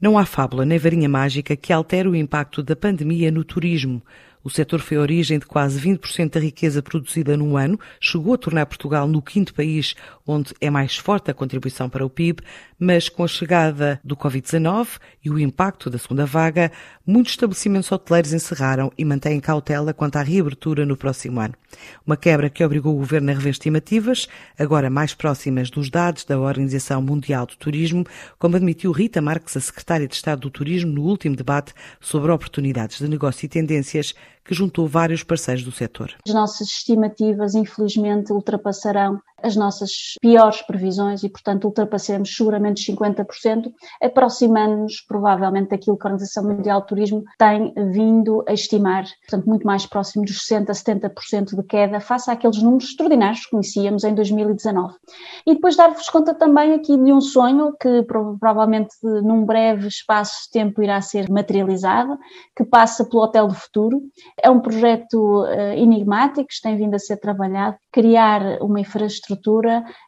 Não há fábula nem varinha mágica que altere o impacto da pandemia no turismo. O setor foi a origem de quase 20% da riqueza produzida num ano, chegou a tornar Portugal no quinto país onde é mais forte a contribuição para o PIB, mas com a chegada do Covid-19 e o impacto da segunda vaga, muitos estabelecimentos hoteleiros encerraram e mantêm cautela quanto à reabertura no próximo ano. Uma quebra que obrigou o governo a rever estimativas, agora mais próximas dos dados da Organização Mundial do Turismo, como admitiu Rita Marques, a secretária de Estado do Turismo, no último debate sobre oportunidades de negócio e tendências que juntou vários parceiros do setor. As nossas estimativas, infelizmente, ultrapassarão as nossas piores previsões e, portanto, ultrapassaremos seguramente os 50%, aproximando-nos provavelmente daquilo que a Organização Mundial do Turismo tem vindo a estimar, portanto, muito mais próximo dos 60% a 70% de queda, face àqueles números extraordinários que conhecíamos em 2019. E depois dar-vos conta também aqui de um sonho que provavelmente num breve espaço de tempo irá ser materializado, que passa pelo Hotel do Futuro. É um projeto uh, enigmático que tem vindo a ser trabalhado, criar uma infraestrutura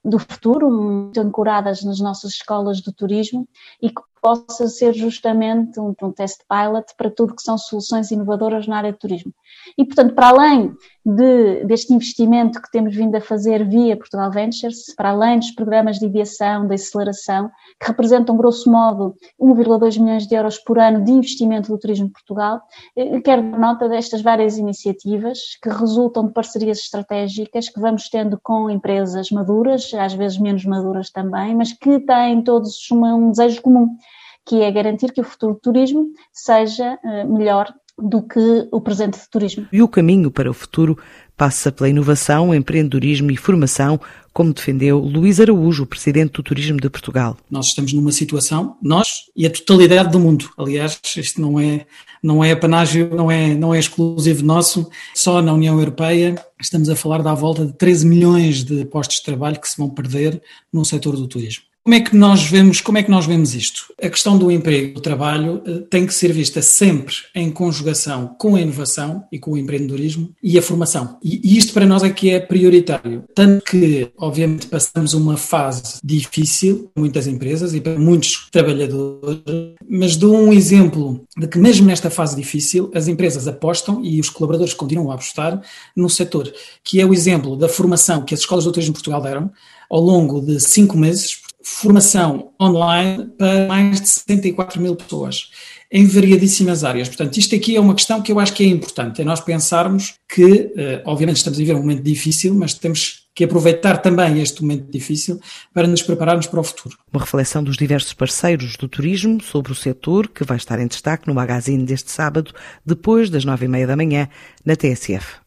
do futuro, muito ancoradas nas nossas escolas de turismo e que possa ser justamente um, um test pilot para tudo que são soluções inovadoras na área de turismo. E, portanto, para além de, deste investimento que temos vindo a fazer via Portugal Ventures, para além dos programas de ideação, de aceleração, que representam, grosso modo, 1,2 milhões de euros por ano de investimento do turismo de Portugal, eh, quero dar nota destas várias iniciativas que resultam de parcerias estratégicas que vamos tendo com empresas maduras, às vezes menos maduras também, mas que têm todos um desejo comum que é garantir que o futuro do turismo seja eh, melhor do que o presente de turismo. E o caminho para o futuro passa pela inovação, empreendedorismo e formação, como defendeu Luís Araújo, presidente do Turismo de Portugal. Nós estamos numa situação, nós e a totalidade do mundo. Aliás, isto não é não é apanágio, não é não é exclusivo nosso. Só na União Europeia estamos a falar da volta de 13 milhões de postos de trabalho que se vão perder no setor do turismo. Como é que nós vemos, como é que nós vemos isto? A questão do emprego, do trabalho, eh, tem que ser vista sempre em conjugação com a inovação e com o empreendedorismo e a formação. E isto para nós é que é prioritário. Tanto que, obviamente, passamos uma fase difícil para muitas empresas e para muitos trabalhadores, mas dou um exemplo de que mesmo nesta fase difícil, as empresas apostam e os colaboradores continuam a apostar no setor, que é o exemplo da formação que as escolas de turismo de Portugal deram ao longo de cinco meses, formação online para mais de 74 mil pessoas em variadíssimas áreas. Portanto, isto aqui é uma questão que eu acho que é importante, é nós pensarmos que, eh, obviamente, estamos a viver um momento difícil, mas temos que aproveitar também este momento difícil para nos prepararmos para o futuro. Uma reflexão dos diversos parceiros do turismo sobre o setor que vai estar em destaque no magazine deste sábado, depois das nove e meia da manhã, na TSF.